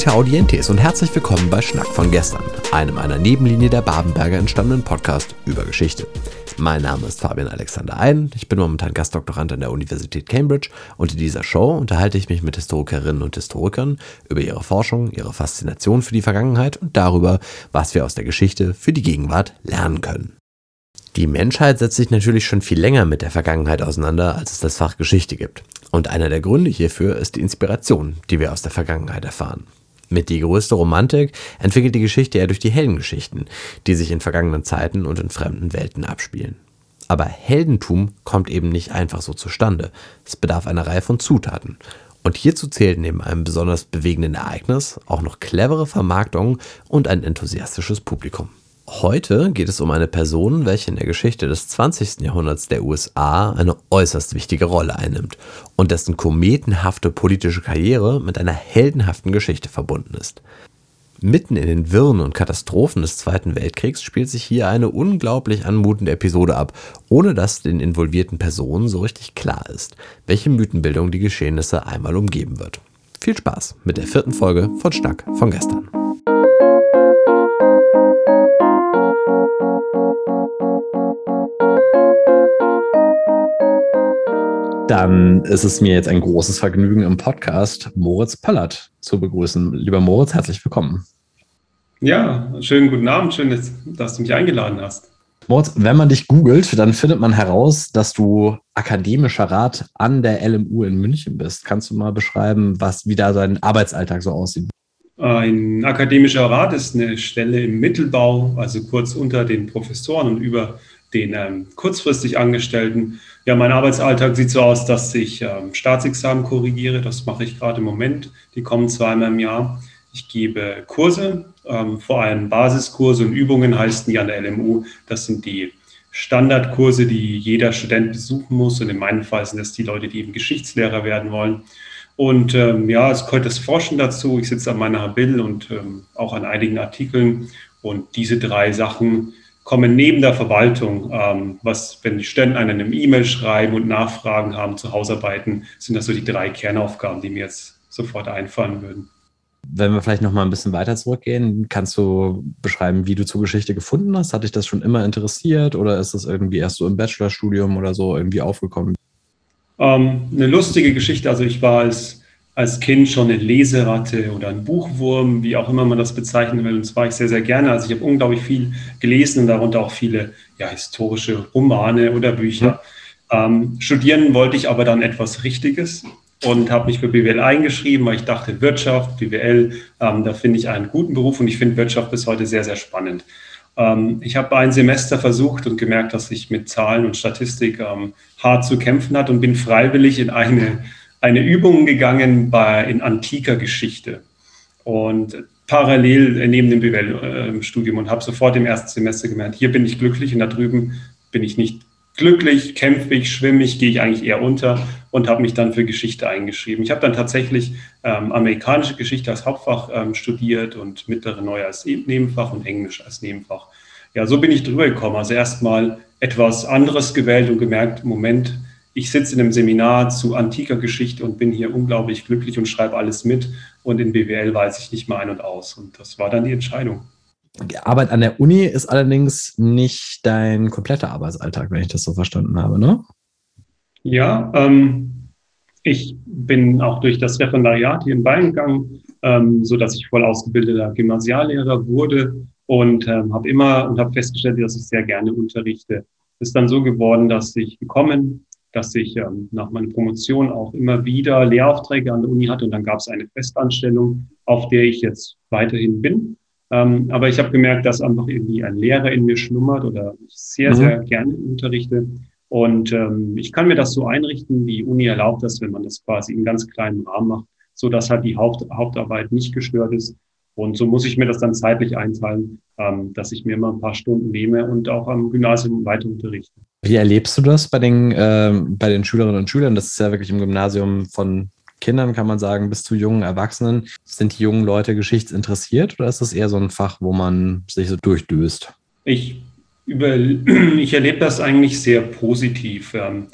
Vita Audientes und herzlich willkommen bei Schnack von gestern, einem einer Nebenlinie der Babenberger entstandenen Podcast über Geschichte. Mein Name ist Fabian Alexander Ein, ich bin momentan Gastdoktorand an der Universität Cambridge und in dieser Show unterhalte ich mich mit Historikerinnen und Historikern über ihre Forschung, ihre Faszination für die Vergangenheit und darüber, was wir aus der Geschichte für die Gegenwart lernen können. Die Menschheit setzt sich natürlich schon viel länger mit der Vergangenheit auseinander, als es das Fach Geschichte gibt. Und einer der Gründe hierfür ist die Inspiration, die wir aus der Vergangenheit erfahren. Mit die größte Romantik entwickelt die Geschichte ja durch die Heldengeschichten, die sich in vergangenen Zeiten und in fremden Welten abspielen. Aber Heldentum kommt eben nicht einfach so zustande. Es bedarf einer Reihe von Zutaten. Und hierzu zählt neben einem besonders bewegenden Ereignis auch noch clevere Vermarktung und ein enthusiastisches Publikum. Heute geht es um eine Person, welche in der Geschichte des 20. Jahrhunderts der USA eine äußerst wichtige Rolle einnimmt und dessen kometenhafte politische Karriere mit einer heldenhaften Geschichte verbunden ist. Mitten in den Wirren und Katastrophen des Zweiten Weltkriegs spielt sich hier eine unglaublich anmutende Episode ab, ohne dass den involvierten Personen so richtig klar ist, welche Mythenbildung die Geschehnisse einmal umgeben wird. Viel Spaß mit der vierten Folge von Schnack von gestern. Dann ist es mir jetzt ein großes Vergnügen im Podcast Moritz Pöllert zu begrüßen. Lieber Moritz, herzlich willkommen. Ja, schönen guten Abend. Schön, dass du mich eingeladen hast. Moritz, wenn man dich googelt, dann findet man heraus, dass du akademischer Rat an der LMU in München bist. Kannst du mal beschreiben, was, wie da dein Arbeitsalltag so aussieht? Ein akademischer Rat ist eine Stelle im Mittelbau, also kurz unter den Professoren und über den ähm, kurzfristig Angestellten. Ja, mein Arbeitsalltag sieht so aus, dass ich ähm, Staatsexamen korrigiere. Das mache ich gerade im Moment. Die kommen zweimal im Jahr. Ich gebe Kurse, ähm, vor allem Basiskurse und Übungen heißen die an der LMU. Das sind die Standardkurse, die jeder Student besuchen muss. Und in meinem Fall sind das die Leute, die eben Geschichtslehrer werden wollen. Und ähm, ja, es gehört das Forschen dazu. Ich sitze an meiner Bill und ähm, auch an einigen Artikeln. Und diese drei Sachen kommen neben der Verwaltung, ähm, was, wenn die Studenten einen eine E-Mail schreiben und Nachfragen haben zu Hausarbeiten, sind das so die drei Kernaufgaben, die mir jetzt sofort einfallen würden. Wenn wir vielleicht noch mal ein bisschen weiter zurückgehen, kannst du beschreiben, wie du zur Geschichte gefunden hast? Hat dich das schon immer interessiert oder ist das irgendwie erst so im Bachelorstudium oder so irgendwie aufgekommen? Ähm, eine lustige Geschichte. Also ich war als als Kind schon eine Leseratte oder ein Buchwurm, wie auch immer man das bezeichnen will. Und das war ich sehr, sehr gerne. Also ich habe unglaublich viel gelesen und darunter auch viele ja, historische Romane oder Bücher. Mhm. Ähm, studieren wollte ich aber dann etwas Richtiges und habe mich für BWL eingeschrieben, weil ich dachte, Wirtschaft, BWL, ähm, da finde ich einen guten Beruf und ich finde Wirtschaft bis heute sehr, sehr spannend. Ähm, ich habe ein Semester versucht und gemerkt, dass ich mit Zahlen und Statistik ähm, hart zu kämpfen hat und bin freiwillig in eine eine Übung gegangen bei, in antiker Geschichte und parallel neben dem BWL-Studium und habe sofort im ersten Semester gemerkt, hier bin ich glücklich und da drüben bin ich nicht glücklich, kämpfe ich, schwimme ich, gehe ich eigentlich eher unter und habe mich dann für Geschichte eingeschrieben. Ich habe dann tatsächlich ähm, amerikanische Geschichte als Hauptfach ähm, studiert und mittlere Neue als Nebenfach und Englisch als Nebenfach. Ja, so bin ich drüber gekommen. Also erstmal etwas anderes gewählt und gemerkt, Moment, ich sitze in einem Seminar zu antiker Geschichte und bin hier unglaublich glücklich und schreibe alles mit. Und in BWL weiß ich nicht mal ein und aus. Und das war dann die Entscheidung. Die Arbeit an der Uni ist allerdings nicht dein kompletter Arbeitsalltag, wenn ich das so verstanden habe, ne? Ja, ähm, ich bin auch durch das Referendariat hier in Bayern gegangen, ähm, sodass ich voll ausgebildeter Gymnasiallehrer wurde und ähm, habe immer und habe festgestellt, dass ich sehr gerne unterrichte. Es ist dann so geworden, dass ich gekommen dass ich ähm, nach meiner Promotion auch immer wieder Lehraufträge an der Uni hatte und dann gab es eine Festanstellung, auf der ich jetzt weiterhin bin. Ähm, aber ich habe gemerkt, dass einfach irgendwie ein Lehrer in mir schlummert oder ich sehr, mhm. sehr gerne unterrichte. Und ähm, ich kann mir das so einrichten, die Uni erlaubt das, wenn man das quasi in ganz kleinen Rahmen macht, so dass halt die Haupt Hauptarbeit nicht gestört ist. Und so muss ich mir das dann zeitlich einteilen, ähm, dass ich mir immer ein paar Stunden nehme und auch am Gymnasium weiter unterrichte. Wie erlebst du das bei den, äh, bei den Schülerinnen und Schülern? Das ist ja wirklich im Gymnasium von Kindern, kann man sagen, bis zu jungen Erwachsenen. Sind die jungen Leute geschichtsinteressiert oder ist das eher so ein Fach, wo man sich so durchdöst? Ich, ich erlebe das eigentlich sehr positiv. Ähm,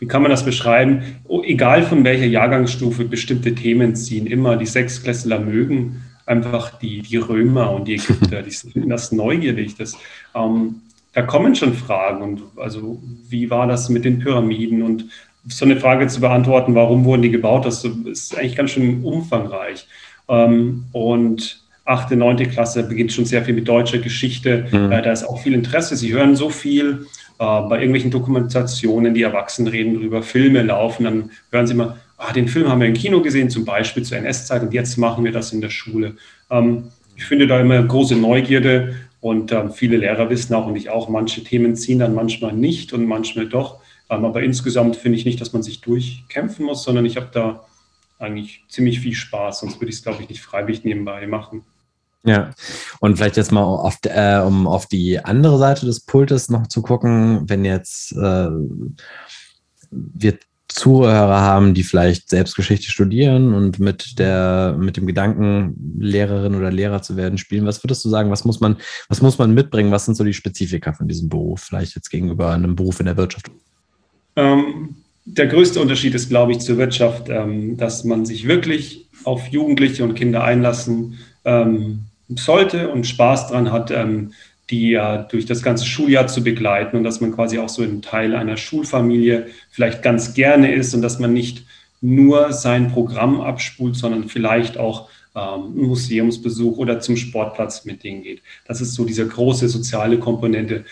wie kann man das beschreiben? Egal von welcher Jahrgangsstufe bestimmte Themen ziehen, immer die Sechsklässler mögen einfach die, die Römer und die Ägypter, die finden das neugierig. Das, ähm, da kommen schon Fragen. Und also, wie war das mit den Pyramiden? Und so eine Frage zu beantworten, warum wurden die gebaut, das ist eigentlich ganz schön umfangreich. Ähm, und achte, neunte Klasse beginnt schon sehr viel mit deutscher Geschichte. Mhm. Äh, da ist auch viel Interesse. Sie hören so viel äh, bei irgendwelchen Dokumentationen, die Erwachsenen reden darüber, Filme laufen, dann hören sie mal, ah, den Film haben wir im Kino gesehen, zum Beispiel zur NS-Zeit und jetzt machen wir das in der Schule. Ähm, ich finde da immer große Neugierde und ähm, viele Lehrer wissen auch und ich auch, manche Themen ziehen dann manchmal nicht und manchmal doch. Ähm, aber insgesamt finde ich nicht, dass man sich durchkämpfen muss, sondern ich habe da eigentlich ziemlich viel Spaß, sonst würde ich es, glaube ich, nicht freiwillig nebenbei machen. Ja, und vielleicht jetzt mal, auf, äh, um auf die andere Seite des Pultes noch zu gucken, wenn jetzt äh, wir Zuhörer haben, die vielleicht Selbstgeschichte studieren und mit der, mit dem Gedanken, Lehrerin oder Lehrer zu werden, spielen. Was würdest du sagen, was muss man, was muss man mitbringen? Was sind so die Spezifika von diesem Beruf, vielleicht jetzt gegenüber einem Beruf in der Wirtschaft? Ähm, der größte Unterschied ist, glaube ich, zur Wirtschaft, ähm, dass man sich wirklich auf Jugendliche und Kinder einlassen ähm, sollte und Spaß dran hat, ähm, die ja durch das ganze Schuljahr zu begleiten und dass man quasi auch so ein Teil einer Schulfamilie vielleicht ganz gerne ist und dass man nicht nur sein Programm abspult, sondern vielleicht auch ähm, einen Museumsbesuch oder zum Sportplatz mit denen geht. Das ist so diese große soziale Komponente.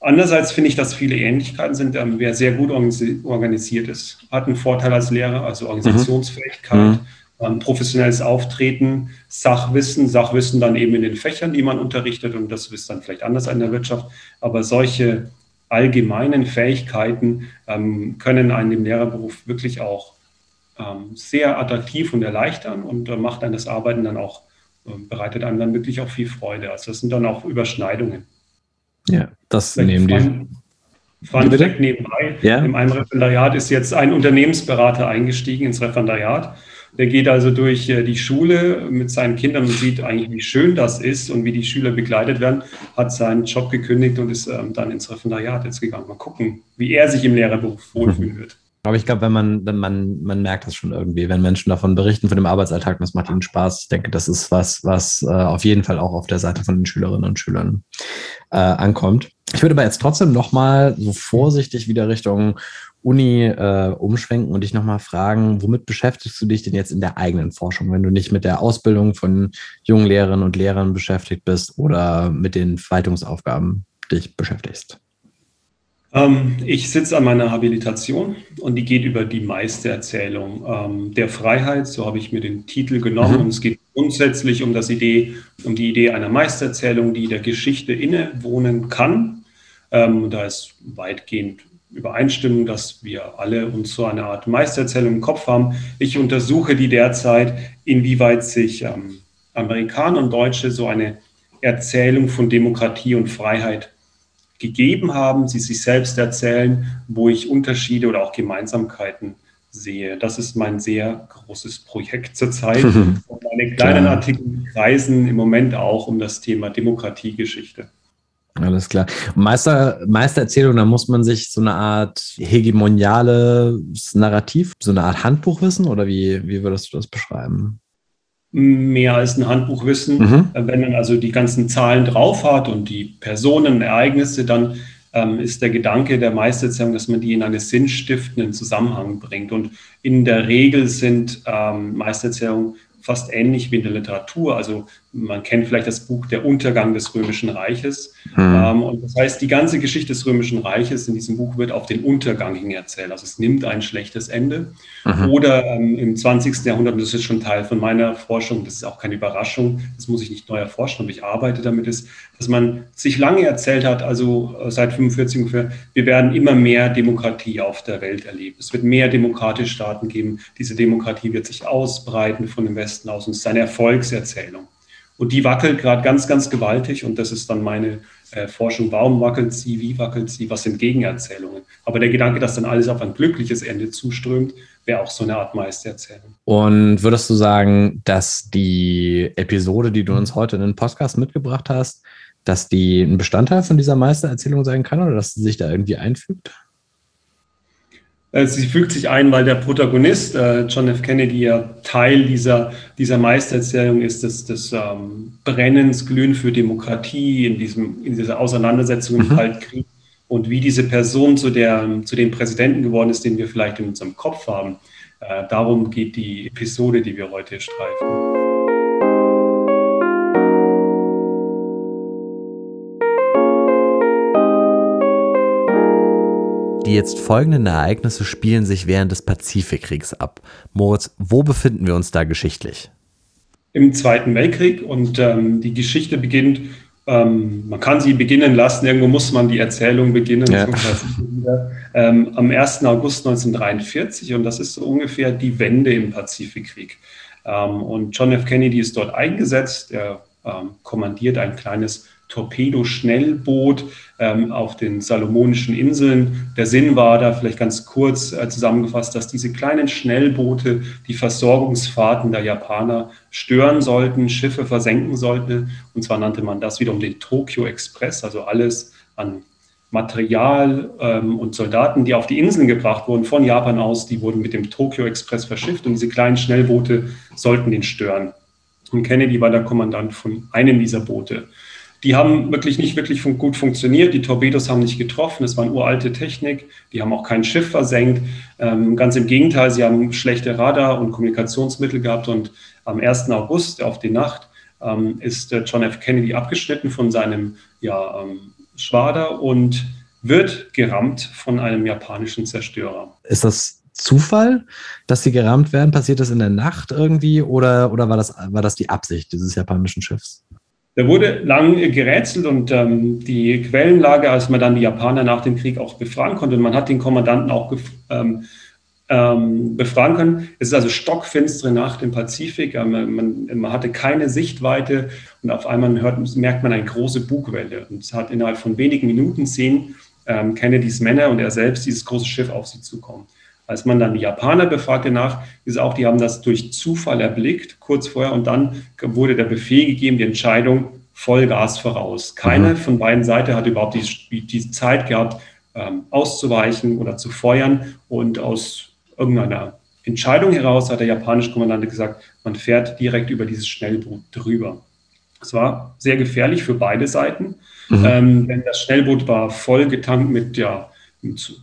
Andererseits finde ich, dass viele Ähnlichkeiten sind. Ähm, wer sehr gut organisiert ist, hat einen Vorteil als Lehrer, also Organisationsfähigkeit. Mhm professionelles Auftreten, Sachwissen, Sachwissen dann eben in den Fächern, die man unterrichtet und das ist dann vielleicht anders in der Wirtschaft, aber solche allgemeinen Fähigkeiten ähm, können einen im Lehrerberuf wirklich auch ähm, sehr attraktiv und erleichtern und äh, macht einem das Arbeiten dann auch, äh, bereitet einem dann wirklich auch viel Freude. Also das sind dann auch Überschneidungen. Ja, das nehmen die. Fun Fact nebenbei. Ja? In meinem Referendariat ist jetzt ein Unternehmensberater eingestiegen ins Referendariat der geht also durch äh, die Schule mit seinen Kindern und sieht eigentlich, wie schön das ist und wie die Schüler begleitet werden, hat seinen Job gekündigt und ist ähm, dann ins Referendariat jetzt gegangen. Mal gucken, wie er sich im Lehrerberuf wohlfühlen wird. Aber ich glaube, wenn man, wenn man, man merkt das schon irgendwie, wenn Menschen davon berichten, von dem Arbeitsalltag, das macht ihnen Spaß. Ich denke, das ist was, was äh, auf jeden Fall auch auf der Seite von den Schülerinnen und Schülern äh, ankommt. Ich würde aber jetzt trotzdem nochmal so vorsichtig wieder Richtung Uni äh, umschwenken und dich nochmal fragen, womit beschäftigst du dich denn jetzt in der eigenen Forschung, wenn du nicht mit der Ausbildung von jungen Lehrerinnen und Lehrern beschäftigt bist oder mit den Verwaltungsaufgaben dich beschäftigst? Ähm, ich sitze an meiner Habilitation und die geht über die Meistererzählung ähm, der Freiheit. So habe ich mir den Titel genommen. Mhm. Und es geht grundsätzlich um, das Idee, um die Idee einer Meistererzählung, die der Geschichte innewohnen kann. Ähm, da ist weitgehend Übereinstimmung, dass wir alle uns so eine Art Meistererzählung im Kopf haben. Ich untersuche die derzeit, inwieweit sich ähm, Amerikaner und Deutsche so eine Erzählung von Demokratie und Freiheit gegeben haben, sie sich selbst erzählen, wo ich Unterschiede oder auch Gemeinsamkeiten sehe. Das ist mein sehr großes Projekt zurzeit. und meine kleinen Artikel kreisen im Moment auch um das Thema Demokratiegeschichte. Alles klar. Meister, Meistererzählung, da muss man sich so eine Art hegemoniales Narrativ, so eine Art Handbuch wissen oder wie, wie würdest du das beschreiben? Mehr als ein Handbuchwissen. Mhm. Wenn man also die ganzen Zahlen drauf hat und die Personen, Ereignisse, dann ähm, ist der Gedanke der Meistererzählung, dass man die in einen sinnstiftenden Zusammenhang bringt. Und in der Regel sind ähm, Meistererzählungen fast ähnlich wie in der Literatur. Also man kennt vielleicht das Buch Der Untergang des Römischen Reiches. Mhm. Und das heißt, die ganze Geschichte des Römischen Reiches in diesem Buch wird auf den Untergang hin erzählt. Also es nimmt ein schlechtes Ende. Mhm. Oder ähm, im 20. Jahrhundert, und das ist schon Teil von meiner Forschung, das ist auch keine Überraschung, das muss ich nicht neu erforschen, aber ich arbeite damit, ist, dass man sich lange erzählt hat, also äh, seit 45 ungefähr, wir werden immer mehr Demokratie auf der Welt erleben. Es wird mehr demokratische Staaten geben. Diese Demokratie wird sich ausbreiten von dem Westen aus und es ist eine Erfolgserzählung. Und die wackelt gerade ganz, ganz gewaltig. Und das ist dann meine äh, Forschung. Warum wackelt sie? Wie wackelt sie? Was sind Gegenerzählungen? Aber der Gedanke, dass dann alles auf ein glückliches Ende zuströmt, wäre auch so eine Art Meistererzählung. Und würdest du sagen, dass die Episode, die du uns heute in den Podcast mitgebracht hast, dass die ein Bestandteil von dieser Meistererzählung sein kann oder dass sie sich da irgendwie einfügt? Äh, sie fügt sich ein, weil der Protagonist, äh, John F. Kennedy, ja Teil dieser, dieser Meistererzählung ist, des, des ähm, Brennens, Glühen für Demokratie, in, diesem, in dieser Auseinandersetzung im mhm. Kaltkrieg und wie diese Person zu, der, zu dem Präsidenten geworden ist, den wir vielleicht in unserem Kopf haben. Äh, darum geht die Episode, die wir heute streifen. Die jetzt folgenden Ereignisse spielen sich während des Pazifikkriegs ab. Moritz, wo befinden wir uns da geschichtlich? Im Zweiten Weltkrieg und ähm, die Geschichte beginnt, ähm, man kann sie beginnen lassen, irgendwo muss man die Erzählung beginnen. Ja. ähm, am 1. August 1943 und das ist so ungefähr die Wende im Pazifikkrieg. Ähm, und John F. Kennedy ist dort eingesetzt, er ähm, kommandiert ein kleines Torpedoschnellboot ähm, auf den Salomonischen Inseln. Der Sinn war da vielleicht ganz kurz äh, zusammengefasst, dass diese kleinen Schnellboote die Versorgungsfahrten der Japaner stören sollten, Schiffe versenken sollten. Und zwar nannte man das wiederum den Tokyo Express, also alles an Material ähm, und Soldaten, die auf die Inseln gebracht wurden von Japan aus, die wurden mit dem Tokyo Express verschifft und diese kleinen Schnellboote sollten den stören. Und Kennedy war der Kommandant von einem dieser Boote. Die haben wirklich nicht wirklich fun gut funktioniert. Die Torpedos haben nicht getroffen. Es war eine uralte Technik. Die haben auch kein Schiff versenkt. Ähm, ganz im Gegenteil, sie haben schlechte Radar- und Kommunikationsmittel gehabt. Und am 1. August auf die Nacht ähm, ist äh, John F. Kennedy abgeschnitten von seinem ja, ähm, Schwader und wird gerammt von einem japanischen Zerstörer. Ist das Zufall, dass sie gerammt werden? Passiert das in der Nacht irgendwie oder, oder war, das, war das die Absicht dieses japanischen Schiffs? Da wurde lang gerätselt und ähm, die Quellenlage, als man dann die Japaner nach dem Krieg auch befragen konnte, und man hat den Kommandanten auch ähm, ähm, befragen können. Es ist also stockfinstere Nacht im Pazifik. Ähm, man, man, hatte keine Sichtweite und auf einmal hört, merkt man eine große Bugwelle. Und es hat innerhalb von wenigen Minuten sehen ähm, Kennedys Männer und er selbst dieses große Schiff auf sie zukommen. Als man dann die Japaner befragte nach, ist auch, die haben das durch Zufall erblickt, kurz vorher, und dann wurde der Befehl gegeben, die Entscheidung Vollgas voraus. Keine mhm. von beiden Seiten hat überhaupt die, die Zeit gehabt, ähm, auszuweichen oder zu feuern. Und aus irgendeiner Entscheidung heraus hat der japanische Kommandant gesagt, man fährt direkt über dieses Schnellboot drüber. Es war sehr gefährlich für beide Seiten, mhm. ähm, denn das Schnellboot war voll getankt mit ja,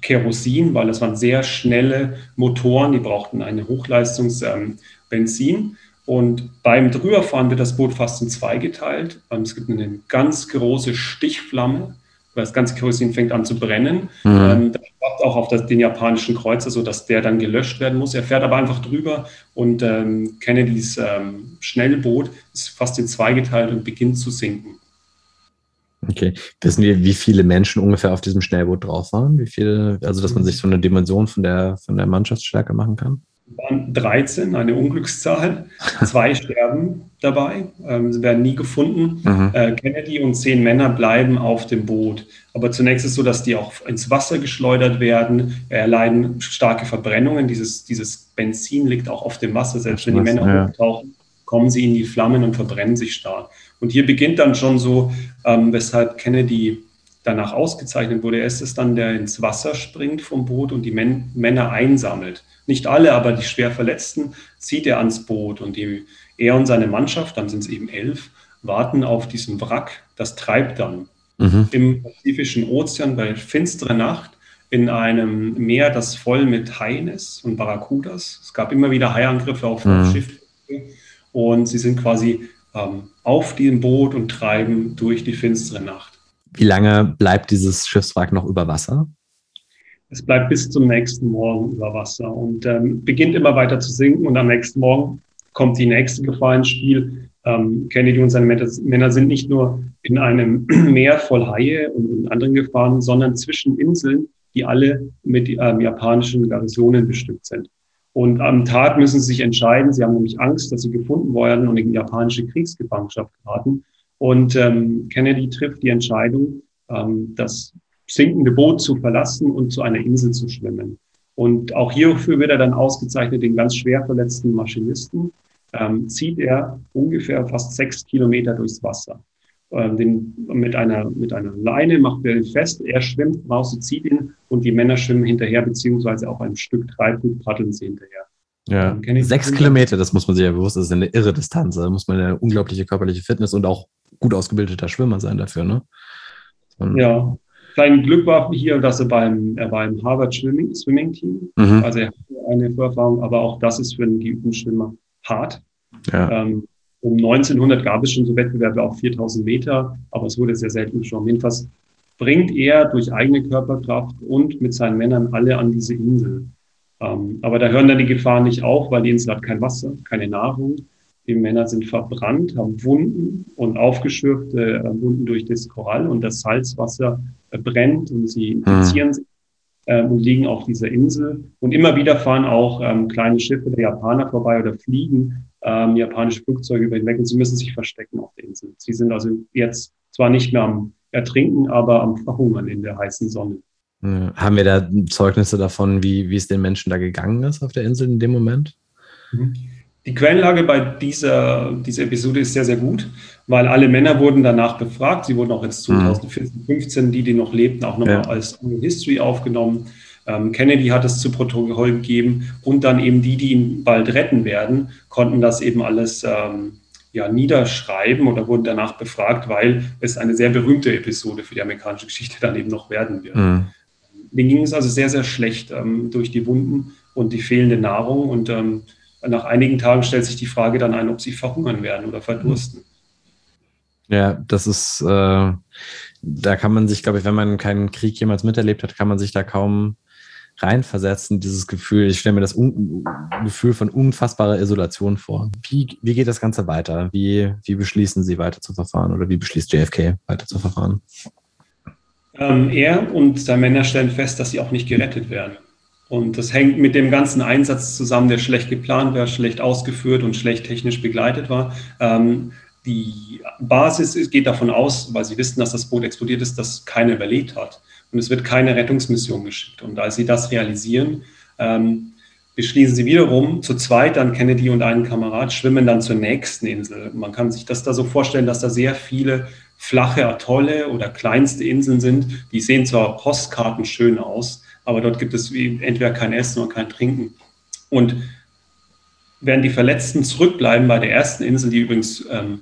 Kerosin, weil das waren sehr schnelle Motoren, die brauchten eine Hochleistungsbenzin. Ähm, und beim Drüberfahren wird das Boot fast in zwei geteilt. Ähm, es gibt eine ganz große Stichflamme, weil das ganze Kerosin fängt an zu brennen. Mhm. Ähm, das schwappt auch auf das, den japanischen Kreuzer, sodass der dann gelöscht werden muss. Er fährt aber einfach drüber und ähm, Kennedys ähm, Schnellboot ist fast in zwei geteilt und beginnt zu sinken. Okay. Wissen wir, wie viele Menschen ungefähr auf diesem Schnellboot drauf waren? Wie viele, also dass man sich so eine Dimension von der, von der Mannschaftsstärke machen kann? waren 13, eine Unglückszahl. Zwei sterben dabei, ähm, sie werden nie gefunden. Mhm. Äh, Kennedy und zehn Männer bleiben auf dem Boot. Aber zunächst ist es so, dass die auch ins Wasser geschleudert werden, erleiden starke Verbrennungen. Dieses, dieses Benzin liegt auch auf dem Wasser. Selbst wenn die Männer ja. hochtauchen, kommen sie in die Flammen und verbrennen sich stark. Und hier beginnt dann schon so, ähm, weshalb Kennedy danach ausgezeichnet wurde. Er ist es dann, der ins Wasser springt vom Boot und die Men Männer einsammelt. Nicht alle, aber die schwer Verletzten zieht er ans Boot und die, er und seine Mannschaft, dann sind es eben elf, warten auf diesem Wrack. Das treibt dann mhm. im Pazifischen Ozean bei finsterer Nacht in einem Meer, das voll mit Haien ist und Barracudas. Es gab immer wieder Haiangriffe auf mhm. Schiffe und sie sind quasi ähm, auf dem Boot und treiben durch die finstere Nacht. Wie lange bleibt dieses Schiffswrack noch über Wasser? Es bleibt bis zum nächsten Morgen über Wasser und ähm, beginnt immer weiter zu sinken. Und am nächsten Morgen kommt die nächste Gefahr ins Spiel. Ähm, Kennedy und seine Männer sind nicht nur in einem Meer voll Haie und, und anderen Gefahren, sondern zwischen Inseln, die alle mit ähm, japanischen Garnisonen bestückt sind. Und am Tag müssen sie sich entscheiden. Sie haben nämlich Angst, dass sie gefunden werden und in japanische Kriegsgefangenschaft geraten. Und ähm, Kennedy trifft die Entscheidung, ähm, das sinkende Boot zu verlassen und zu einer Insel zu schwimmen. Und auch hierfür wird er dann ausgezeichnet, den ganz schwer verletzten Maschinisten, ähm, zieht er ungefähr fast sechs Kilometer durchs Wasser. Äh, den, mit, einer, mit einer Leine macht er ihn fest, er schwimmt raus, sie zieht ihn und die Männer schwimmen hinterher, beziehungsweise auch ein Stück Treibgut paddeln sie hinterher. Ja, sechs Kilometer, das muss man sich ja bewusst, das ist eine irre Distanz. Da muss man eine unglaubliche körperliche Fitness und auch gut ausgebildeter Schwimmer sein dafür, ne? Und ja, sein Glück war hier, dass er beim, er war im Harvard Swimming, Swimming Team, mhm. also er hatte eine Vorerfahrung, aber auch das ist für einen geübten Schwimmer hart. Ja. Ähm, um 1900 gab es schon so Wettbewerbe auf 4000 Meter, aber es wurde sehr selten schon. Jedenfalls bringt er durch eigene Körperkraft und mit seinen Männern alle an diese Insel. Ähm, aber da hören dann die Gefahren nicht auf, weil die Insel hat kein Wasser, keine Nahrung. Die Männer sind verbrannt, haben Wunden und aufgeschürfte äh, Wunden durch das Korall und das Salzwasser äh, brennt und sie infizieren hm. sich äh, und liegen auf dieser Insel. Und immer wieder fahren auch ähm, kleine Schiffe der Japaner vorbei oder fliegen ähm, japanische Flugzeuge über hinweg und sie müssen sich verstecken auf der Insel. Sie sind also jetzt zwar nicht mehr am Ertrinken, aber am Verhungern in der heißen Sonne. Haben wir da Zeugnisse davon, wie, wie es den Menschen da gegangen ist auf der Insel in dem Moment? Mhm. Die Quellenlage bei dieser, dieser Episode ist sehr, sehr gut, weil alle Männer wurden danach befragt. Sie wurden auch jetzt 2014, 15, die, die noch lebten, auch nochmal ja. als History aufgenommen. Ähm, Kennedy hat es zu Protokoll gegeben und dann eben die, die ihn bald retten werden, konnten das eben alles ähm, ja, niederschreiben oder wurden danach befragt, weil es eine sehr berühmte Episode für die amerikanische Geschichte dann eben noch werden wird. Mhm. Denen ging es also sehr, sehr schlecht ähm, durch die Wunden und die fehlende Nahrung. Und ähm, nach einigen Tagen stellt sich die Frage dann ein, ob sie verhungern werden oder verdursten. Ja, das ist, äh, da kann man sich, glaube ich, wenn man keinen Krieg jemals miterlebt hat, kann man sich da kaum reinversetzen, dieses Gefühl. Ich stelle mir das Un Gefühl von unfassbarer Isolation vor. Wie, wie geht das Ganze weiter? Wie, wie beschließen Sie weiter zu verfahren oder wie beschließt JFK weiter zu verfahren? Ähm, er und seine Männer stellen fest, dass sie auch nicht gerettet werden. Und das hängt mit dem ganzen Einsatz zusammen, der schlecht geplant war, schlecht ausgeführt und schlecht technisch begleitet war. Ähm, die Basis geht davon aus, weil sie wissen, dass das Boot explodiert ist, dass keiner überlebt hat. Und es wird keine Rettungsmission geschickt. Und als sie das realisieren, ähm, beschließen sie wiederum zu zweit, dann Kennedy und einen Kamerad, schwimmen dann zur nächsten Insel. Man kann sich das da so vorstellen, dass da sehr viele flache Atolle oder kleinste Inseln sind. Die sehen zwar Postkarten schön aus, aber dort gibt es entweder kein Essen oder kein Trinken. Und während die Verletzten zurückbleiben bei der ersten Insel, die übrigens ähm,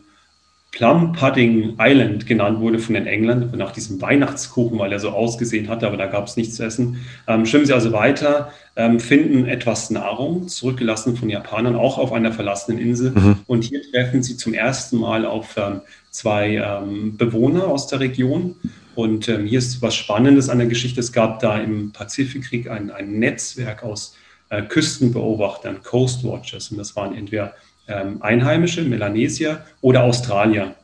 Plum Pudding Island genannt wurde von den Engländern, nach diesem Weihnachtskuchen, weil er so ausgesehen hatte, aber da gab es nichts zu essen. Ähm, schwimmen sie also weiter, ähm, finden etwas Nahrung, zurückgelassen von Japanern, auch auf einer verlassenen Insel. Mhm. Und hier treffen sie zum ersten Mal auf ähm, zwei ähm, Bewohner aus der Region. Und ähm, hier ist was Spannendes an der Geschichte. Es gab da im Pazifikkrieg ein, ein Netzwerk aus äh, Küstenbeobachtern, Coast Watchers. Und das waren entweder ähm, Einheimische, Melanesier oder Australier.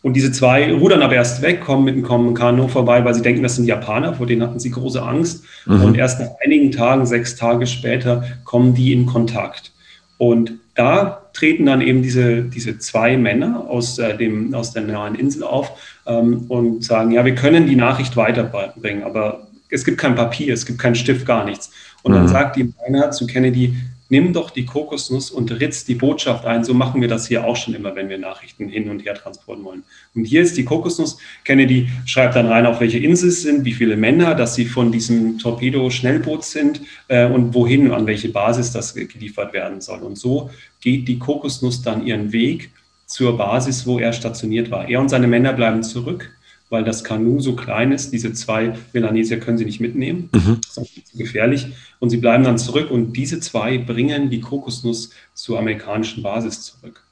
Und diese zwei rudern aber erst weg, kommen mit einem Kanu vorbei, weil sie denken, das sind Japaner, vor denen hatten sie große Angst. Mhm. Und erst nach einigen Tagen, sechs Tage später, kommen die in Kontakt. Und da treten dann eben diese, diese zwei Männer aus, äh, dem, aus der nahen Insel auf ähm, und sagen, ja, wir können die Nachricht weiterbringen, aber es gibt kein Papier, es gibt keinen Stift, gar nichts. Und mhm. dann sagt die einer zu Kennedy, nimm doch die Kokosnuss und ritz die Botschaft ein. So machen wir das hier auch schon immer, wenn wir Nachrichten hin und her transportieren wollen. Und hier ist die Kokosnuss. Kennedy schreibt dann rein, auf welche Insel es sind, wie viele Männer, dass sie von diesem Torpedo-Schnellboot sind äh, und wohin, an welche Basis das geliefert werden soll. Und so geht die Kokosnuss dann ihren Weg zur Basis, wo er stationiert war. Er und seine Männer bleiben zurück weil das Kanu so klein ist. Diese zwei Melanesier können sie nicht mitnehmen. Mhm. Das ist zu gefährlich. Und sie bleiben dann zurück und diese zwei bringen die Kokosnuss zur amerikanischen Basis zurück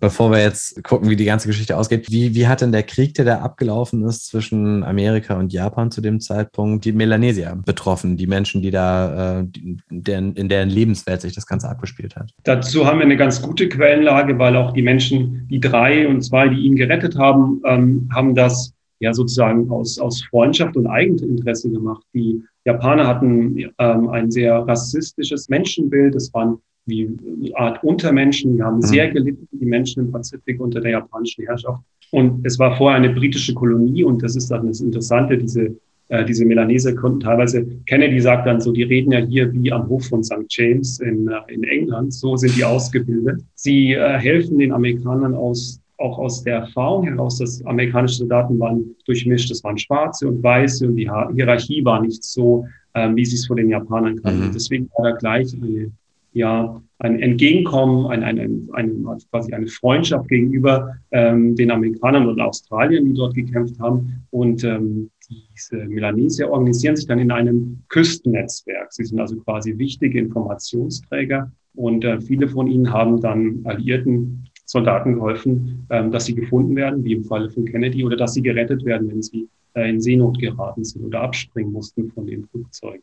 bevor wir jetzt gucken, wie die ganze Geschichte ausgeht, wie, wie hat denn der Krieg, der da abgelaufen ist zwischen Amerika und Japan zu dem Zeitpunkt, die Melanesier betroffen, die Menschen, die da, äh, deren, in deren Lebenswelt sich das Ganze abgespielt hat? Dazu haben wir eine ganz gute Quellenlage, weil auch die Menschen, die drei und zwei, die ihn gerettet haben, ähm, haben das ja sozusagen aus, aus Freundschaft und Eigeninteresse gemacht. Die Japaner hatten ähm, ein sehr rassistisches Menschenbild. Es waren wie eine Art Untermenschen. Wir haben mhm. sehr gelitten, die Menschen im Pazifik unter der japanischen Herrschaft. Und es war vorher eine britische Kolonie und das ist dann das Interessante, diese, äh, diese Melaneser konnten teilweise, Kennedy sagt dann so, die reden ja hier wie am Hof von St. James in, äh, in England, so sind die ausgebildet. Sie äh, helfen den Amerikanern aus auch aus der Erfahrung heraus, dass amerikanische Soldaten waren durchmischt. Es waren Schwarze und Weiße und die Hierarchie war nicht so, ähm, wie sie es von den Japanern kannten. Mhm. Deswegen war da gleich eine, ja, ein Entgegenkommen, ein, ein, ein, ein, quasi eine Freundschaft gegenüber ähm, den Amerikanern und Australiern, die dort gekämpft haben. Und ähm, diese Melanesier organisieren sich dann in einem Küstennetzwerk. Sie sind also quasi wichtige Informationsträger und äh, viele von ihnen haben dann Alliierten Soldaten geholfen, ähm, dass sie gefunden werden, wie im Falle von Kennedy, oder dass sie gerettet werden, wenn sie äh, in Seenot geraten sind oder abspringen mussten von dem Flugzeug.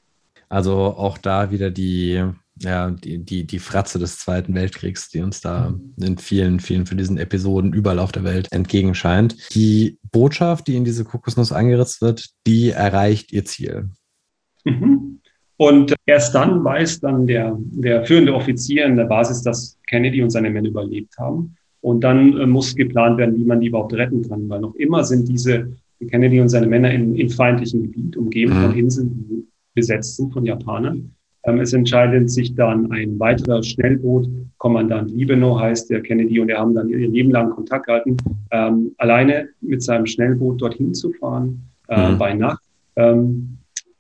Also auch da wieder die, ja, die, die, die Fratze des Zweiten Weltkriegs, die uns da in vielen, vielen von diesen Episoden überall auf der Welt entgegenscheint. Die Botschaft, die in diese Kokosnuss eingeritzt wird, die erreicht ihr Ziel. Mhm. Und erst dann weiß dann der, der führende Offizier in der Basis, dass Kennedy und seine Männer überlebt haben. Und dann äh, muss geplant werden, wie man die überhaupt retten kann, weil noch immer sind diese Kennedy und seine Männer in, in feindlichen Gebiet, umgeben mhm. von Inseln, die besetzt sind von Japanern. Ähm, es entscheidet sich dann ein weiterer Schnellboot, Kommandant Libeno heißt der Kennedy, und er haben dann ihr Leben lang Kontakt gehalten, ähm, alleine mit seinem Schnellboot dorthin zu fahren, äh, mhm. bei Nacht. Ähm,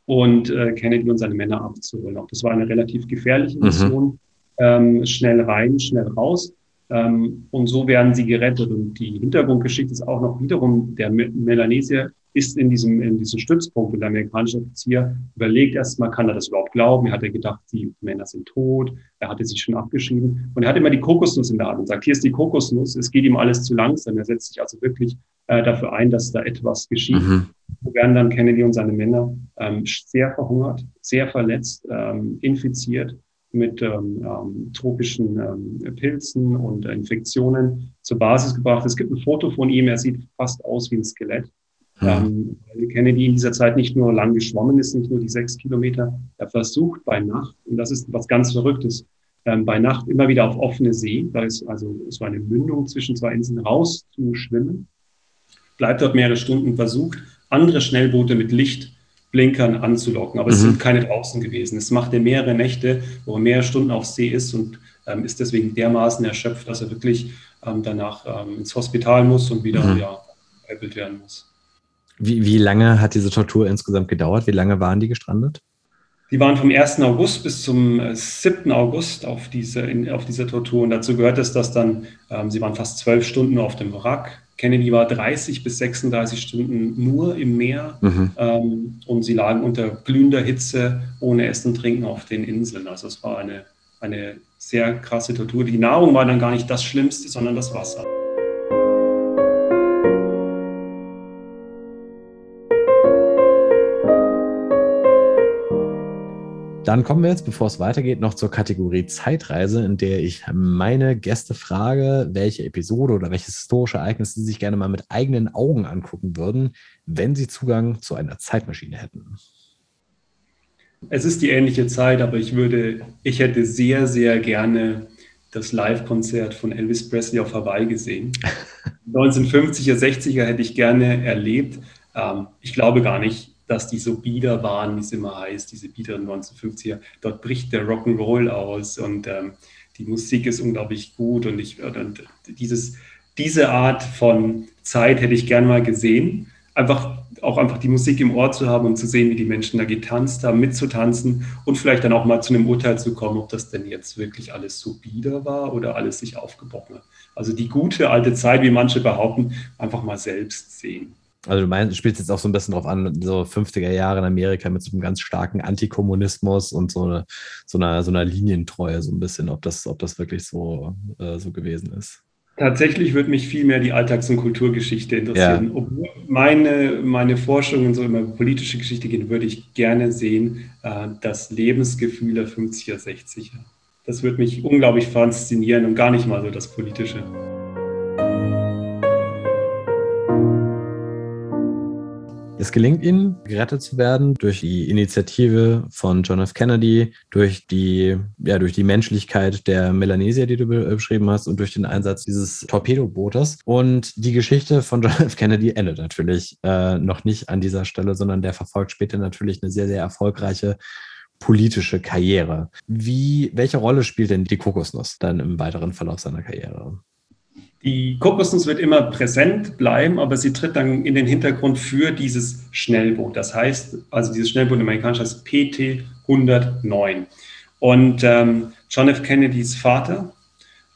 und äh, Kennedy und seine Männer abzuholen. Auch das war eine relativ gefährliche mhm. Mission. Mhm. Ähm, schnell rein, schnell raus. Ähm, und so werden sie gerettet. Und die Hintergrundgeschichte ist auch noch wiederum, der Melanesier ist in diesem, in diesem Stützpunkt und der amerikanische Offizier überlegt erstmal, kann er das überhaupt glauben? Er hatte gedacht, die Männer sind tot. Er hatte sich schon abgeschieden. Und er hat immer die Kokosnuss in der Hand und sagt, hier ist die Kokosnuss. Es geht ihm alles zu langsam. Er setzt sich also wirklich äh, dafür ein, dass da etwas geschieht. Mhm. So werden dann Kennedy und seine Männer ähm, sehr verhungert, sehr verletzt, ähm, infiziert mit ähm, ähm, tropischen ähm, Pilzen und Infektionen zur Basis gebracht. Es gibt ein Foto von ihm, er sieht fast aus wie ein Skelett. Mhm. Ähm, Kennedy in dieser Zeit nicht nur lang geschwommen ist, nicht nur die sechs Kilometer, er versucht bei Nacht, und das ist was ganz Verrücktes, ähm, bei Nacht immer wieder auf offene See, da ist also so eine Mündung zwischen zwei Inseln raus zu schwimmen, bleibt dort mehrere Stunden, versucht, andere Schnellboote mit Licht Blinkern anzulocken. Aber mhm. es sind keine draußen gewesen. Es macht er mehrere Nächte, wo er mehrere Stunden auf See ist und ähm, ist deswegen dermaßen erschöpft, dass er wirklich ähm, danach ähm, ins Hospital muss und wieder mhm. ja, werden muss. Wie, wie lange hat diese Tortur insgesamt gedauert? Wie lange waren die gestrandet? Die waren vom 1. August bis zum 7. Äh, August auf, diese, in, auf dieser Tortur. Und dazu gehört es, dass dann, ähm, sie waren fast zwölf Stunden auf dem Wrack. Kennedy war 30 bis 36 Stunden nur im Meer mhm. ähm, und sie lagen unter glühender Hitze ohne Essen und Trinken auf den Inseln. Also es war eine, eine sehr krasse Tortur. Die Nahrung war dann gar nicht das Schlimmste, sondern das Wasser. Dann kommen wir jetzt, bevor es weitergeht, noch zur Kategorie Zeitreise, in der ich meine Gäste frage, welche Episode oder welches historische Ereignis sie sich gerne mal mit eigenen Augen angucken würden, wenn sie Zugang zu einer Zeitmaschine hätten. Es ist die ähnliche Zeit, aber ich würde, ich hätte sehr, sehr gerne das Live-Konzert von Elvis Presley auf Hawaii gesehen. 1950er, 60er hätte ich gerne erlebt. Ähm, ich glaube gar nicht, dass die so bieder waren, wie es immer heißt, diese biederen 1950er. Dort bricht der Rock'n'Roll aus und ähm, die Musik ist unglaublich gut und ich und dieses, diese Art von Zeit hätte ich gern mal gesehen. Einfach auch einfach die Musik im Ohr zu haben und zu sehen, wie die Menschen da getanzt haben, mitzutanzen und vielleicht dann auch mal zu einem Urteil zu kommen, ob das denn jetzt wirklich alles so bieder war oder alles sich aufgebrochen hat. Also die gute alte Zeit, wie manche behaupten, einfach mal selbst sehen. Also du meinst, du spielst jetzt auch so ein bisschen drauf an, so 50er Jahre in Amerika mit so einem ganz starken Antikommunismus und so, eine, so, einer, so einer Linientreue, so ein bisschen, ob das, ob das wirklich so, äh, so gewesen ist. Tatsächlich würde mich viel mehr die Alltags- und Kulturgeschichte interessieren. Ja. Obwohl meine, meine Forschungen so immer politische Geschichte gehen, würde ich gerne sehen, äh, das Lebensgefühl der 50er, 60er. Das würde mich unglaublich faszinieren und gar nicht mal so das Politische. Es gelingt ihnen, gerettet zu werden durch die Initiative von John F. Kennedy, durch die, ja, durch die Menschlichkeit der Melanesier, die du beschrieben hast, und durch den Einsatz dieses Torpedobootes. Und die Geschichte von John F. Kennedy endet natürlich äh, noch nicht an dieser Stelle, sondern der verfolgt später natürlich eine sehr, sehr erfolgreiche politische Karriere. Wie, welche Rolle spielt denn die Kokosnuss dann im weiteren Verlauf seiner Karriere? Die Kokosnuss wird immer präsent bleiben, aber sie tritt dann in den Hintergrund für dieses Schnellboot. Das heißt, also dieses Schnellboot im Amerikanischen heißt PT 109. Und ähm, John F. Kennedys Vater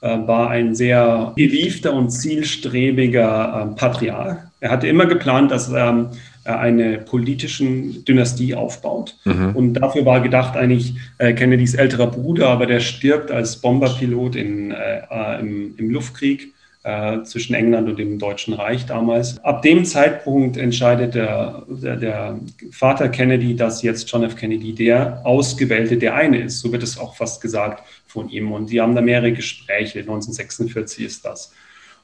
äh, war ein sehr gewiefter und zielstrebiger äh, Patriarch. Er hatte immer geplant, dass ähm, er eine politische Dynastie aufbaut. Mhm. Und dafür war gedacht eigentlich äh, Kennedys älterer Bruder, aber der stirbt als Bomberpilot in, äh, äh im, im Luftkrieg äh, zwischen England und dem Deutschen Reich damals. Ab dem Zeitpunkt entscheidet der, der, der, Vater Kennedy, dass jetzt John F. Kennedy der Ausgewählte der eine ist. So wird es auch fast gesagt von ihm. Und die haben da mehrere Gespräche. 1946 ist das.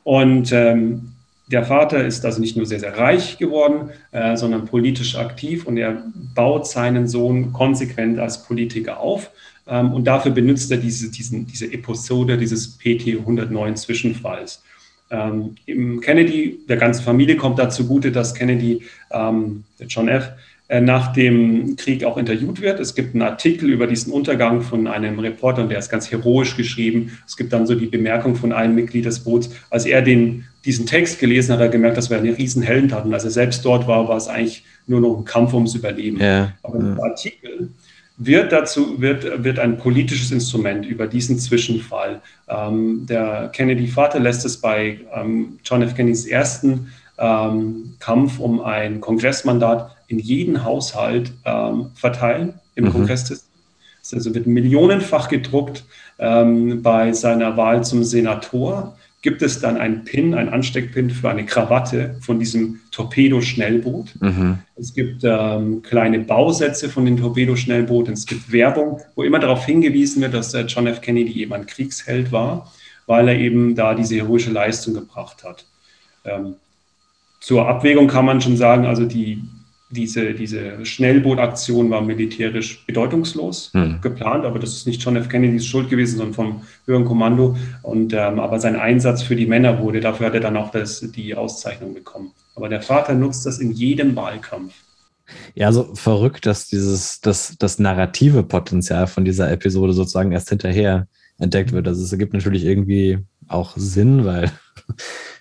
Und ähm, der Vater ist also nicht nur sehr, sehr reich geworden, äh, sondern politisch aktiv und er baut seinen Sohn konsequent als Politiker auf. Ähm, und dafür benutzt er diese, diesen, diese Episode dieses PT 109 Zwischenfalls. Ähm, Im Kennedy, der ganzen Familie kommt da zugute, dass Kennedy, ähm, John F., äh, nach dem Krieg auch interviewt wird. Es gibt einen Artikel über diesen Untergang von einem Reporter und der ist ganz heroisch geschrieben. Es gibt dann so die Bemerkung von einem Mitglied des Boots, als er den, diesen Text gelesen hat, hat er gemerkt, dass wir eine riesen Heldentat und als er selbst dort war, war es eigentlich nur noch ein Kampf ums Überleben. Ja, Aber ja. Artikel wird dazu wird, wird ein politisches Instrument über diesen Zwischenfall. Ähm, der Kennedy-Vater lässt es bei ähm, John F. Kennedys ersten ähm, Kampf um ein Kongressmandat in jeden Haushalt ähm, verteilen im mhm. Kongress. Also wird millionenfach gedruckt ähm, bei seiner Wahl zum Senator gibt es dann einen Pin, einen Ansteckpin für eine Krawatte von diesem Torpedo-Schnellboot. Mhm. Es gibt ähm, kleine Bausätze von den Torpedo-Schnellbooten. Es gibt Werbung, wo immer darauf hingewiesen wird, dass John F. Kennedy eben ein Kriegsheld war, weil er eben da diese heroische Leistung gebracht hat. Ähm, zur Abwägung kann man schon sagen, also die diese, diese Schnellbootaktion war militärisch bedeutungslos hm. geplant, aber das ist nicht John F. Kennedys Schuld gewesen, sondern vom höheren Kommando. Und, ähm, aber sein Einsatz für die Männer wurde, dafür hat er dann auch das, die Auszeichnung bekommen. Aber der Vater nutzt das in jedem Wahlkampf. Ja, so verrückt, dass dieses, das, das narrative Potenzial von dieser Episode sozusagen erst hinterher entdeckt wird. Also es ergibt natürlich irgendwie auch Sinn, weil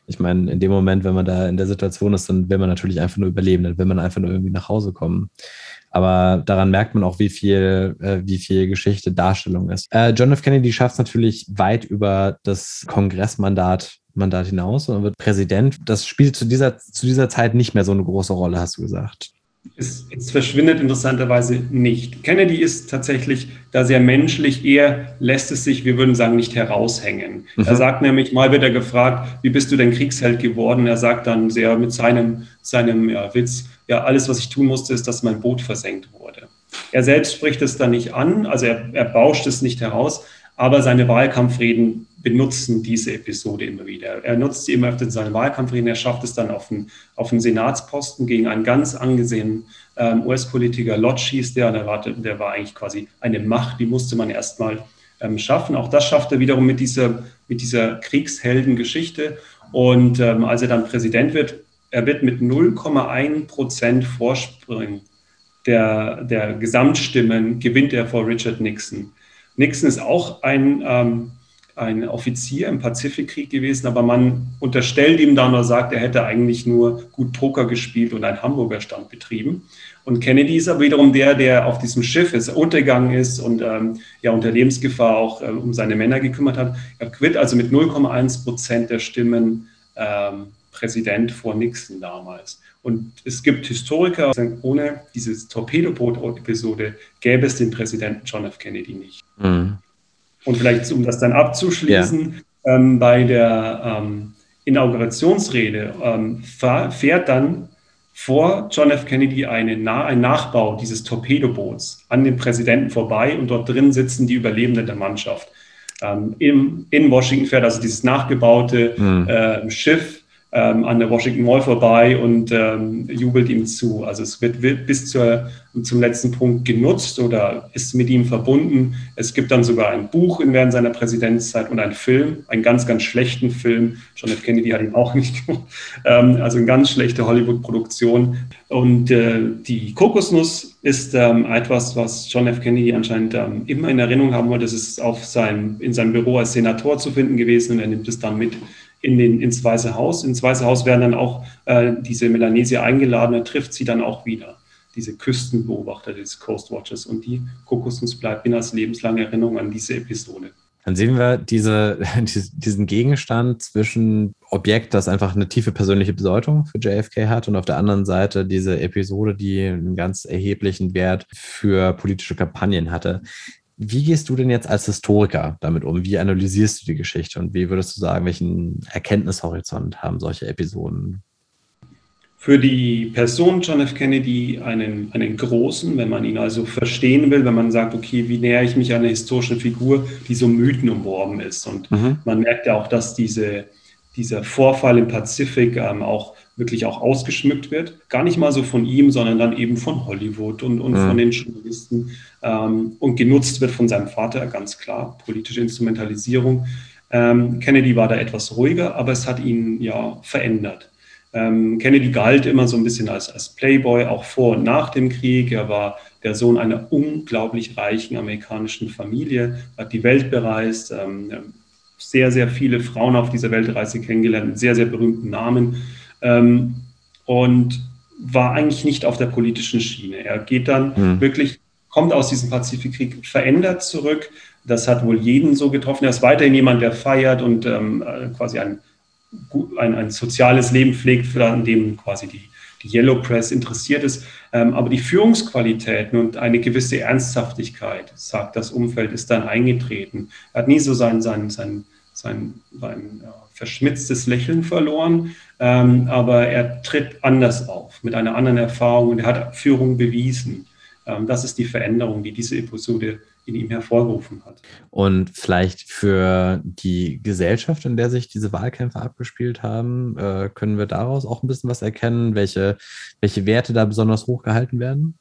ich meine, in dem Moment, wenn man da in der Situation ist, dann will man natürlich einfach nur überleben, dann will man einfach nur irgendwie nach Hause kommen. Aber daran merkt man auch, wie viel, äh, wie viel Geschichte Darstellung ist. Äh, John F. Kennedy schafft es natürlich weit über das Kongressmandat Mandat hinaus und wird Präsident. Das spielt zu dieser, zu dieser Zeit nicht mehr so eine große Rolle, hast du gesagt. Es, es, verschwindet interessanterweise nicht. Kennedy ist tatsächlich da sehr menschlich, eher lässt es sich, wir würden sagen, nicht heraushängen. Mhm. Er sagt nämlich, mal wird er gefragt, wie bist du denn Kriegsheld geworden? Er sagt dann sehr mit seinem, seinem ja, Witz, ja, alles, was ich tun musste, ist, dass mein Boot versenkt wurde. Er selbst spricht es dann nicht an, also er, er bauscht es nicht heraus, aber seine Wahlkampfreden benutzen diese Episode immer wieder. Er nutzt sie immer öfter in seinen Wahlkampfreden. Er schafft es dann auf einen, auf einen Senatsposten gegen einen ganz angesehenen ähm, US-Politiker. Lodge hieß der, der war, der war eigentlich quasi eine Macht, die musste man erstmal ähm, schaffen. Auch das schafft er wiederum mit dieser, mit dieser Kriegsheldengeschichte. Und ähm, als er dann Präsident wird, er wird mit 0,1 Prozent Vorsprung der, der Gesamtstimmen gewinnt er vor Richard Nixon. Nixon ist auch ein ähm, ein Offizier im Pazifikkrieg gewesen, aber man unterstellt ihm dann oder sagt, er hätte eigentlich nur gut Poker gespielt und einen Hamburger Stand betrieben. Und Kennedy ist aber wiederum der, der auf diesem Schiff ist, untergegangen ist und ähm, ja unter Lebensgefahr auch äh, um seine Männer gekümmert hat. Er wird also mit 0,1 Prozent der Stimmen ähm, Präsident vor Nixon damals. Und es gibt Historiker, die sagen, ohne diese Torpedoboot-Episode gäbe es den Präsidenten John F. Kennedy nicht. Mhm. Und vielleicht, um das dann abzuschließen, ja. ähm, bei der ähm, Inaugurationsrede ähm, fährt dann vor John F. Kennedy eine, ein Nachbau dieses Torpedoboots an dem Präsidenten vorbei und dort drin sitzen die Überlebenden der Mannschaft. Ähm, im, in Washington fährt also dieses nachgebaute mhm. äh, Schiff ähm, an der Washington Mall vorbei und ähm, jubelt ihm zu. Also es wird, wird bis zur, zum letzten Punkt genutzt oder ist mit ihm verbunden. Es gibt dann sogar ein Buch während seiner Präsidentszeit und einen Film, einen ganz, ganz schlechten Film. John F. Kennedy hat ihn auch nicht gemacht. Ähm, also eine ganz schlechte Hollywood-Produktion. Und äh, die Kokosnuss ist ähm, etwas, was John F. Kennedy anscheinend ähm, immer in Erinnerung haben wollte. Das ist auf seinem, in seinem Büro als Senator zu finden gewesen und er nimmt es dann mit in den, ins Weiße Haus. Ins Weiße Haus werden dann auch äh, diese Melanesier eingeladen, er trifft sie dann auch wieder, diese Küstenbeobachter des Coast Watches. Und die Kokosnuss bleibt mir als lebenslange Erinnerung an diese Episode. Dann sehen wir diese, diesen Gegenstand zwischen Objekt, das einfach eine tiefe persönliche Bedeutung für JFK hat und auf der anderen Seite diese Episode, die einen ganz erheblichen Wert für politische Kampagnen hatte. Wie gehst du denn jetzt als Historiker damit um? Wie analysierst du die Geschichte und wie würdest du sagen, welchen Erkenntnishorizont haben solche Episoden? Für die Person John F. Kennedy einen, einen großen, wenn man ihn also verstehen will, wenn man sagt, okay, wie nähere ich mich einer historischen Figur, die so Mythen umworben ist. Und mhm. man merkt ja auch, dass diese, dieser Vorfall im Pazifik ähm, auch wirklich auch ausgeschmückt wird. Gar nicht mal so von ihm, sondern dann eben von Hollywood und, und mhm. von den Journalisten ähm, und genutzt wird von seinem Vater, ganz klar, politische Instrumentalisierung. Ähm, Kennedy war da etwas ruhiger, aber es hat ihn ja verändert. Ähm, Kennedy galt immer so ein bisschen als, als Playboy, auch vor und nach dem Krieg. Er war der Sohn einer unglaublich reichen amerikanischen Familie, hat die Welt bereist, ähm, sehr, sehr viele Frauen auf dieser Weltreise kennengelernt mit sehr, sehr berühmten Namen ähm, und war eigentlich nicht auf der politischen Schiene. Er geht dann mhm. wirklich, kommt aus diesem Pazifikkrieg verändert zurück. Das hat wohl jeden so getroffen. Er ist weiterhin jemand, der feiert und ähm, äh, quasi ein, ein, ein, soziales Leben pflegt, an dem quasi die, die Yellow Press interessiert ist. Ähm, aber die Führungsqualitäten und eine gewisse Ernsthaftigkeit, sagt das Umfeld, ist dann eingetreten. Er hat nie so sein, sein, sein, sein, sein ja, verschmitztes Lächeln verloren, ähm, aber er tritt anders auf, mit einer anderen Erfahrung und er hat Führung bewiesen. Ähm, das ist die Veränderung, die diese Episode in ihm hervorgerufen hat. Und vielleicht für die Gesellschaft, in der sich diese Wahlkämpfe abgespielt haben, äh, können wir daraus auch ein bisschen was erkennen, welche, welche Werte da besonders hochgehalten werden?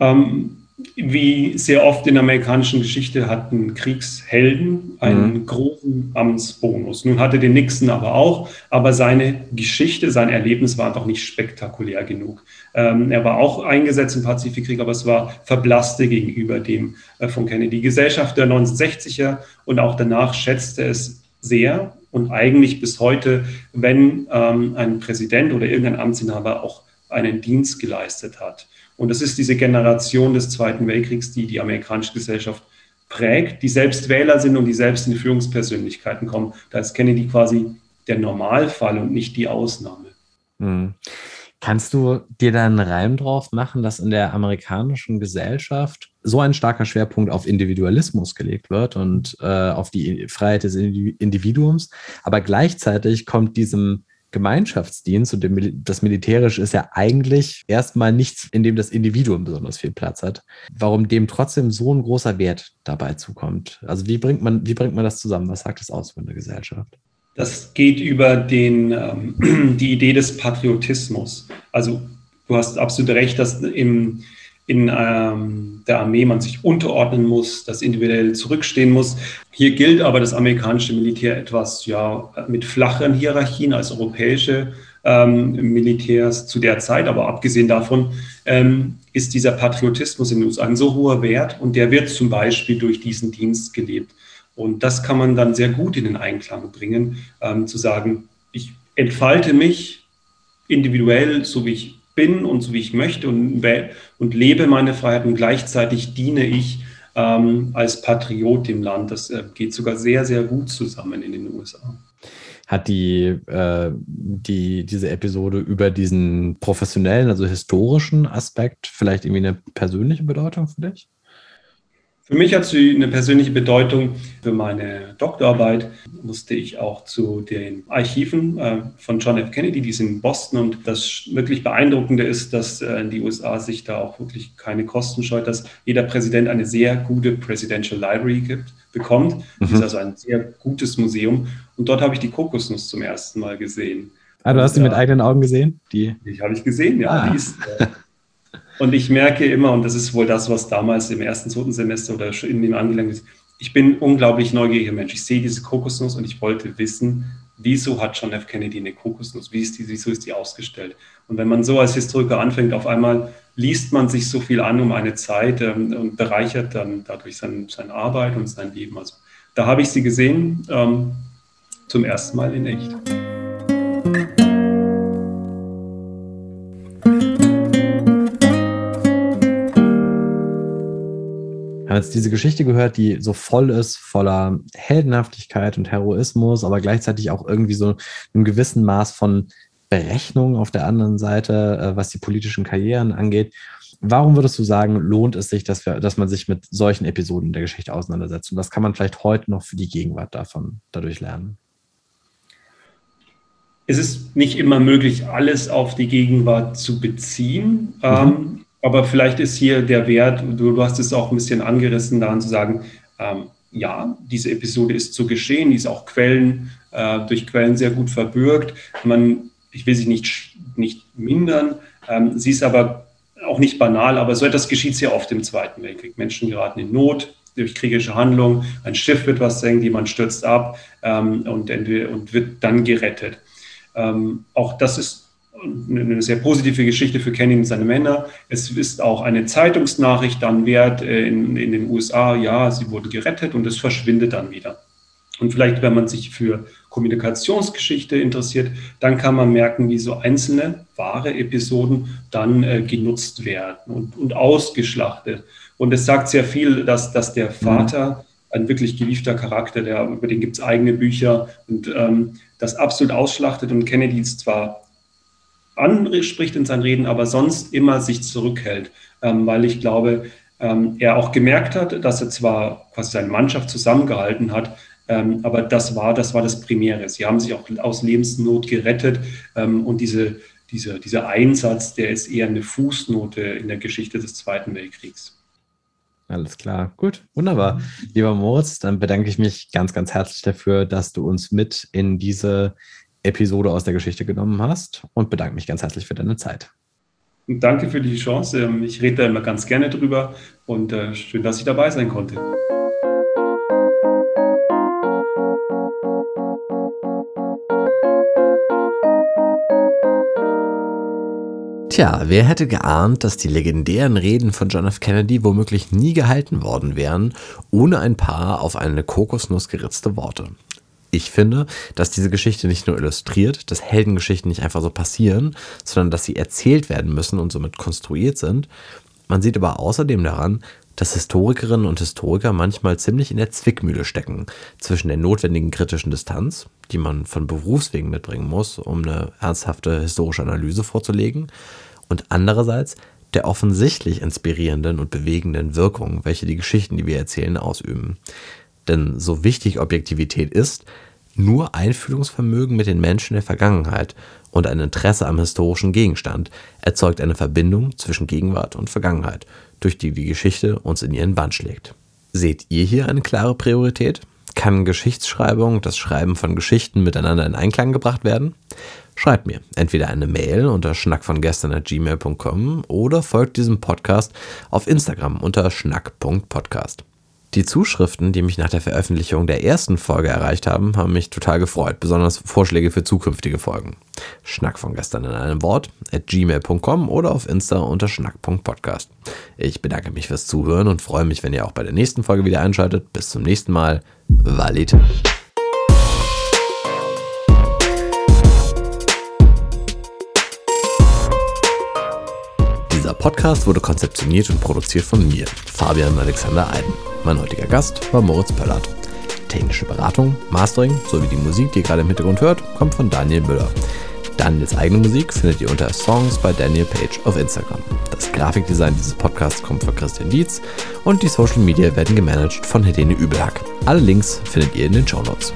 Ähm, wie sehr oft in der amerikanischen Geschichte hatten Kriegshelden einen mhm. großen Amtsbonus. Nun hatte den Nixon aber auch, aber seine Geschichte, sein Erlebnis war einfach nicht spektakulär genug. Ähm, er war auch eingesetzt im Pazifikkrieg, aber es war verblasste gegenüber dem äh, von Kennedy. Die Gesellschaft der 1960er und auch danach schätzte es sehr und eigentlich bis heute, wenn ähm, ein Präsident oder irgendein Amtsinhaber auch einen Dienst geleistet hat. Und das ist diese Generation des Zweiten Weltkriegs, die die amerikanische Gesellschaft prägt, die selbst Wähler sind und die selbst in Führungspersönlichkeiten kommen. Da ist Kennedy quasi der Normalfall und nicht die Ausnahme. Hm. Kannst du dir da einen Reim drauf machen, dass in der amerikanischen Gesellschaft so ein starker Schwerpunkt auf Individualismus gelegt wird und äh, auf die Freiheit des Individuums, aber gleichzeitig kommt diesem Gemeinschaftsdienst und dem, das Militärische ist ja eigentlich erstmal nichts, in dem das Individuum besonders viel Platz hat. Warum dem trotzdem so ein großer Wert dabei zukommt? Also wie bringt man, wie bringt man das zusammen? Was sagt das aus für eine Gesellschaft? Das geht über den, ähm, die Idee des Patriotismus. Also du hast absolut recht, dass im, in ähm, der Armee man sich unterordnen muss, das individuell zurückstehen muss. Hier gilt aber das amerikanische Militär etwas ja, mit flacheren Hierarchien als europäische ähm, Militärs zu der Zeit. Aber abgesehen davon ähm, ist dieser Patriotismus in uns ein so hoher Wert und der wird zum Beispiel durch diesen Dienst gelebt. Und das kann man dann sehr gut in den Einklang bringen, ähm, zu sagen, ich entfalte mich individuell, so wie ich bin und so wie ich möchte und, und lebe meine Freiheit und gleichzeitig diene ich ähm, als Patriot dem Land. Das äh, geht sogar sehr, sehr gut zusammen in den USA. Hat die, äh, die, diese Episode über diesen professionellen, also historischen Aspekt vielleicht irgendwie eine persönliche Bedeutung für dich? Für mich hat sie eine persönliche Bedeutung. Für meine Doktorarbeit musste ich auch zu den Archiven äh, von John F. Kennedy, die sind in Boston. Und das wirklich Beeindruckende ist, dass äh, die USA sich da auch wirklich keine Kosten scheut, dass jeder Präsident eine sehr gute Presidential Library gibt, bekommt. Mhm. Das ist also ein sehr gutes Museum. Und dort habe ich die Kokosnuss zum ersten Mal gesehen. Ah, du hast sie mit eigenen Augen gesehen? Die, die habe ich gesehen, ja. Ah. Die ist, äh, Und ich merke immer, und das ist wohl das, was damals im ersten, zweiten Semester oder schon in dem angelangt ist, ich bin unglaublich neugieriger Mensch. Ich sehe diese Kokosnuss und ich wollte wissen, wieso hat John F. Kennedy eine Kokosnuss? Wie ist die, wieso ist die ausgestellt? Und wenn man so als Historiker anfängt, auf einmal liest man sich so viel an um eine Zeit ähm, und bereichert dann dadurch sein, seine Arbeit und sein Leben. Also da habe ich sie gesehen. Ähm, zum ersten Mal in echt. Haben jetzt diese Geschichte gehört, die so voll ist, voller Heldenhaftigkeit und Heroismus, aber gleichzeitig auch irgendwie so einem gewissen Maß von Berechnung auf der anderen Seite, äh, was die politischen Karrieren angeht. Warum würdest du sagen, lohnt es sich, dass, wir, dass man sich mit solchen Episoden der Geschichte auseinandersetzt? Und was kann man vielleicht heute noch für die Gegenwart davon dadurch lernen? Es ist nicht immer möglich, alles auf die Gegenwart zu beziehen. Mhm. Ähm, aber vielleicht ist hier der Wert, du, du hast es auch ein bisschen angerissen, daran zu sagen, ähm, ja, diese Episode ist so geschehen, die ist auch Quellen, äh, durch Quellen sehr gut verbürgt. Man, ich will sie nicht, nicht mindern, ähm, sie ist aber auch nicht banal, aber so etwas geschieht sehr oft im Zweiten Weltkrieg. Menschen geraten in Not durch kriegerische Handlungen, ein Schiff wird was senkt, jemand stürzt ab ähm, und, und wird dann gerettet. Ähm, auch das ist eine sehr positive Geschichte für Kenny und seine Männer. Es ist auch eine Zeitungsnachricht dann wert äh, in, in den USA, ja, sie wurden gerettet und es verschwindet dann wieder. Und vielleicht, wenn man sich für Kommunikationsgeschichte interessiert, dann kann man merken, wie so einzelne wahre Episoden dann äh, genutzt werden und, und ausgeschlachtet. Und es sagt sehr viel, dass, dass der Vater, ein wirklich geliebter Charakter, der, über den gibt es eigene Bücher und ähm, das absolut ausschlachtet. Und Kennedy ist zwar anspricht in seinen Reden, aber sonst immer sich zurückhält, ähm, weil ich glaube, ähm, er auch gemerkt hat, dass er zwar quasi seine Mannschaft zusammengehalten hat, ähm, aber das war, das war das Primäre. Sie haben sich auch aus Lebensnot gerettet ähm, und diese, diese, dieser Einsatz, der ist eher eine Fußnote in der Geschichte des Zweiten Weltkriegs. Alles klar, gut, wunderbar. Lieber Moritz, dann bedanke ich mich ganz, ganz herzlich dafür, dass du uns mit in diese Episode aus der Geschichte genommen hast und bedanke mich ganz herzlich für deine Zeit. Danke für die Chance. Ähm, ich rede da immer ganz gerne drüber und äh, schön, dass ich dabei sein konnte. Tja, wer hätte geahnt, dass die legendären Reden von John F. Kennedy womöglich nie gehalten worden wären, ohne ein paar auf eine Kokosnuss geritzte Worte ich finde, dass diese Geschichte nicht nur illustriert, dass Heldengeschichten nicht einfach so passieren, sondern dass sie erzählt werden müssen und somit konstruiert sind. Man sieht aber außerdem daran, dass Historikerinnen und Historiker manchmal ziemlich in der Zwickmühle stecken zwischen der notwendigen kritischen Distanz, die man von Berufswegen mitbringen muss, um eine ernsthafte historische Analyse vorzulegen, und andererseits der offensichtlich inspirierenden und bewegenden Wirkung, welche die Geschichten, die wir erzählen, ausüben. Denn so wichtig Objektivität ist, nur Einfühlungsvermögen mit den Menschen der Vergangenheit und ein Interesse am historischen Gegenstand erzeugt eine Verbindung zwischen Gegenwart und Vergangenheit, durch die die Geschichte uns in ihren Band schlägt. Seht ihr hier eine klare Priorität? Kann Geschichtsschreibung, das Schreiben von Geschichten miteinander in Einklang gebracht werden? Schreibt mir entweder eine Mail unter schnackvongestern.gmail.com oder folgt diesem Podcast auf Instagram unter schnack.podcast. Die Zuschriften, die mich nach der Veröffentlichung der ersten Folge erreicht haben, haben mich total gefreut, besonders Vorschläge für zukünftige Folgen. Schnack von gestern in einem Wort at gmail.com oder auf Insta unter schnack.podcast. Ich bedanke mich fürs Zuhören und freue mich, wenn ihr auch bei der nächsten Folge wieder einschaltet. Bis zum nächsten Mal. Valite. Dieser Podcast wurde konzeptioniert und produziert von mir, Fabian Alexander Eiden. Mein heutiger Gast war Moritz Pöllert. Technische Beratung, Mastering sowie die Musik, die ihr gerade im Hintergrund hört, kommt von Daniel Müller. Daniels eigene Musik findet ihr unter Songs bei Daniel Page auf Instagram. Das Grafikdesign dieses Podcasts kommt von Christian Dietz und die Social Media werden gemanagt von Helene Übelhack. Alle Links findet ihr in den Show Notes.